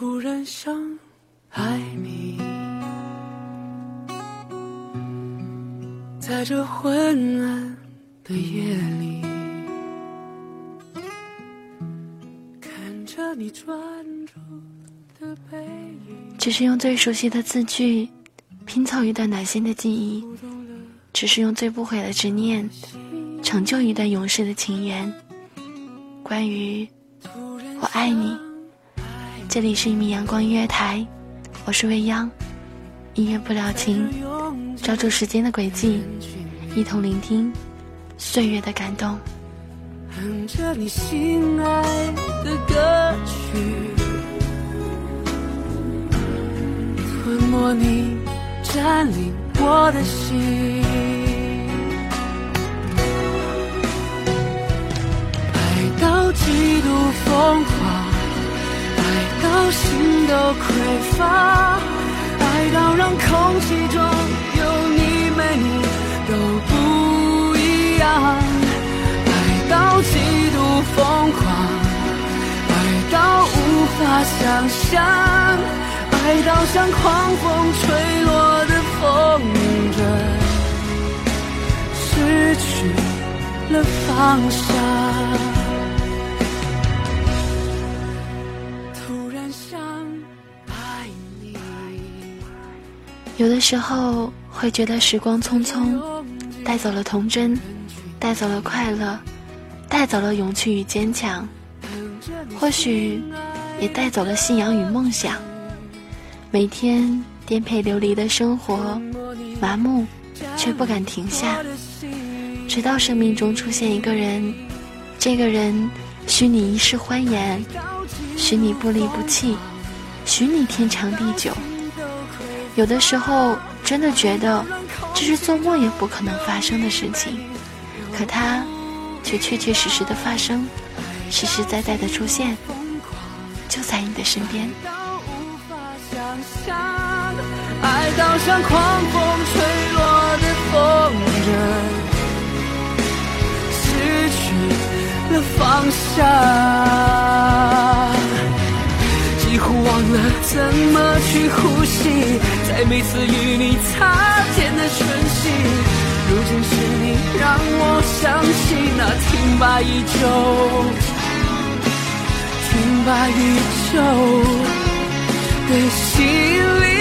突然想爱你，在这昏暗的夜里，看着你专注的背影，只是用最熟悉的字句拼凑一段暖心的记忆，只是用最不悔的执念成就一段永世的情缘。关于我爱你，这里是一米阳光音乐台，我是未央，音乐不了情，抓住时间的轨迹，一同聆听岁月的感动。哼着你心爱的歌曲，吞没你，占领我的心。爱到极度疯狂，心都匮乏，爱到让空气中有你没你都不一样。爱到极度疯狂，爱到无法想象，爱到像狂风吹落的风筝，失去了方向。有的时候会觉得时光匆匆，带走了童真，带走了快乐，带走了勇气与坚强，或许也带走了信仰与梦想。每天颠沛流离的生活，麻木却不敢停下，直到生命中出现一个人，这个人许你一世欢颜，许你不离不弃，许你天长地久。有的时候真的觉得这是做梦也不可能发生的事情，可它却确确实实的发生，实实在在的出现，就在你的身边。爱到像狂风吹落的风筝，失去了方向，几乎忘了怎么去呼吸，在每次与你擦肩的瞬息，如今是你让我想起那停摆已久。停摆已久的心灵。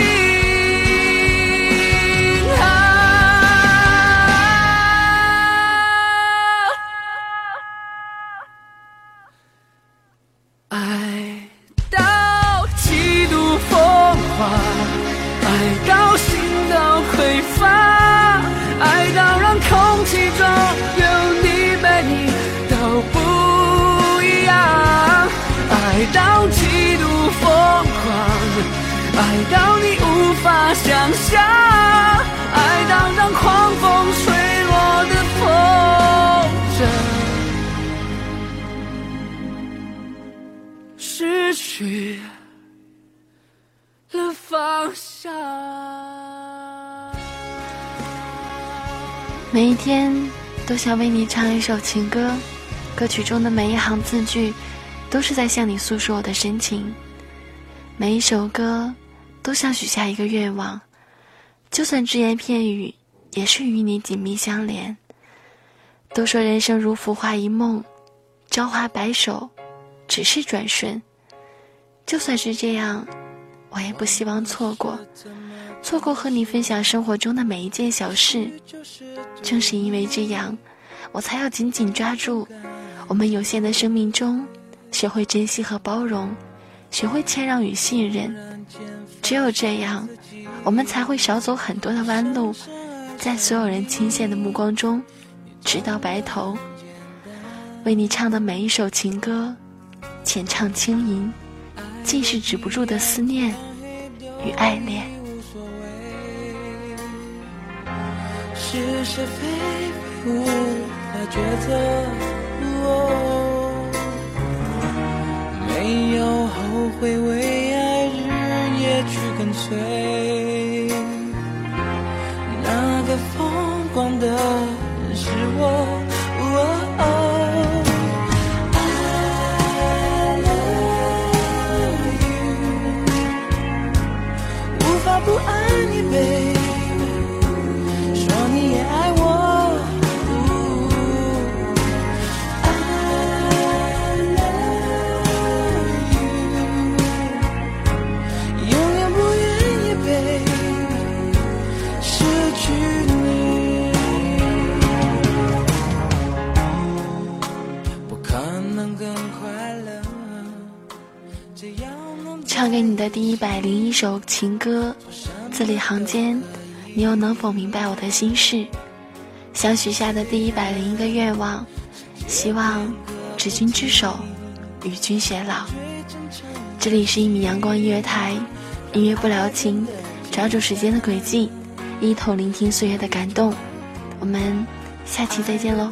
到极度疯狂，爱到你无法想象，爱到让狂风吹落的风筝。失去了方向。每一天都想为你唱一首情歌，歌曲中的每一行字句，都是在向你诉说我的深情。每一首歌都像许下一个愿望，就算只言片语，也是与你紧密相连。都说人生如浮华一梦，朝花白首，只是转瞬。就算是这样，我也不希望错过，错过和你分享生活中的每一件小事。正是因为这样，我才要紧紧抓住我们有限的生命中，学会珍惜和包容，学会谦让与信任。只有这样，我们才会少走很多的弯路，在所有人倾羡的目光中，直到白头。为你唱的每一首情歌，浅唱轻吟。尽是止不住的思念与爱恋。是是非无法抉择，哦会，为爱日夜去跟随。那个疯狂的人是我。唱给你的第一百零一首情歌，字里行间，你又能否明白我的心事？想许下的第一百零一个愿望，希望执君之手，与君偕老。这里是一米阳光音乐台，音乐不聊情，抓住时间的轨迹，一同聆听岁月的感动。我们下期再见喽。